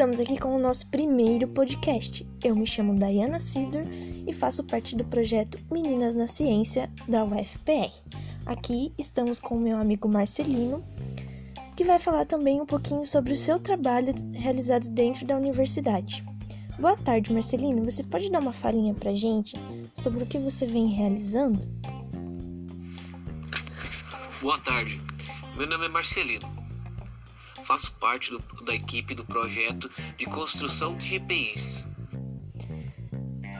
Estamos aqui com o nosso primeiro podcast. Eu me chamo Dayana Sidor e faço parte do projeto Meninas na Ciência da UFPR. Aqui estamos com o meu amigo Marcelino, que vai falar também um pouquinho sobre o seu trabalho realizado dentro da universidade. Boa tarde, Marcelino. Você pode dar uma falinha pra gente sobre o que você vem realizando? Boa tarde. Meu nome é Marcelino faço parte do, da equipe do projeto de construção de GPIs.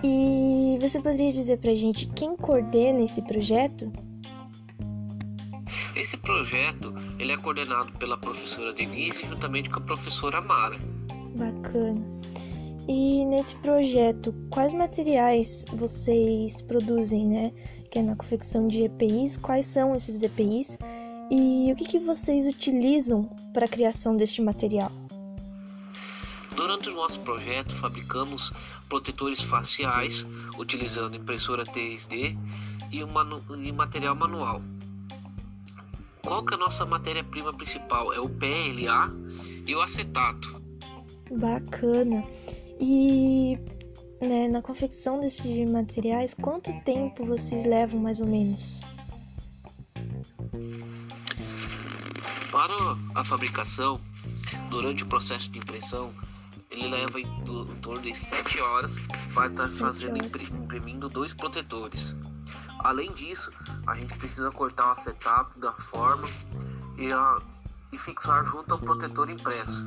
E você poderia dizer pra gente quem coordena esse projeto? Esse projeto ele é coordenado pela professora Denise juntamente com a professora Mara. Bacana. E nesse projeto, quais materiais vocês produzem, né? Que é na confecção de EPIs, quais são esses EPIs e o que, que vocês utilizam para a criação deste material? Durante o nosso projeto, fabricamos protetores faciais utilizando impressora 3D e, um e material manual. Qual que é a nossa matéria-prima principal? É o PLA e o acetato. Bacana. E né, na confecção desses materiais, quanto tempo vocês levam mais ou menos? Para a fabricação, durante o processo de impressão, ele leva em, em torno de 7 horas para estar fazendo imprimindo dois protetores. Além disso, a gente precisa cortar o acetato da forma e, a, e fixar junto ao protetor impresso.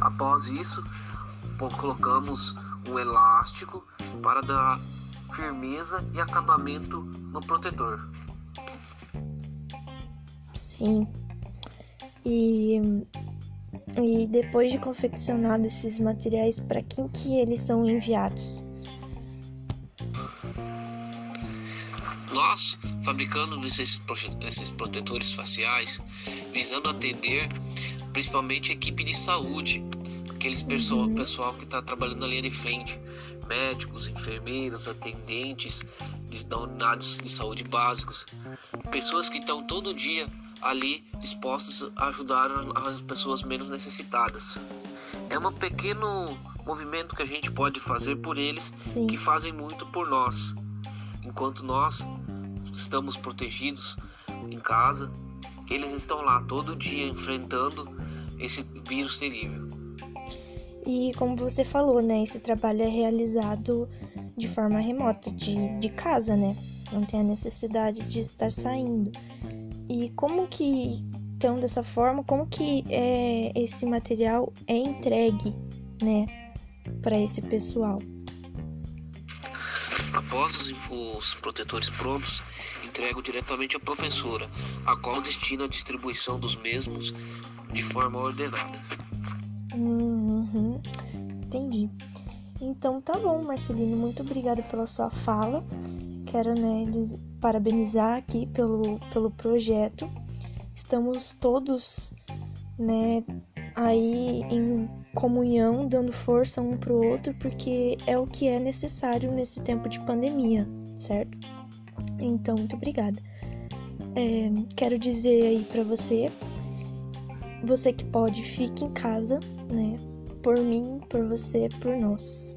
Após isso, colocamos um elástico para dar firmeza e acabamento no protetor. Sim, e, e depois de confeccionado esses materiais, para quem que eles são enviados? Nós, fabricando esses, esses protetores faciais, visando atender principalmente a equipe de saúde, aqueles pessoal, uhum. pessoal que está trabalhando na linha de frente, médicos, enfermeiros, atendentes de unidades de saúde básicos, pessoas que estão todo dia ali dispostos a ajudar as pessoas menos necessitadas. É um pequeno movimento que a gente pode fazer por eles Sim. que fazem muito por nós. Enquanto nós estamos protegidos em casa, eles estão lá todo dia enfrentando esse vírus terrível. E como você falou, né, esse trabalho é realizado de forma remota, de, de casa, né? Não tem a necessidade de estar saindo. E como que, então, dessa forma, como que é, esse material é entregue, né, para esse pessoal? Após os, os protetores prontos, entrego diretamente à professora, a qual destina a distribuição dos mesmos de forma ordenada. Uhum, entendi. Então tá bom, Marcelino, muito obrigada pela sua fala. Quero né, parabenizar aqui pelo, pelo projeto. Estamos todos né, aí em comunhão, dando força um pro outro, porque é o que é necessário nesse tempo de pandemia, certo? Então, muito obrigada. É, quero dizer aí para você, você que pode, fique em casa, né? Por mim, por você, por nós.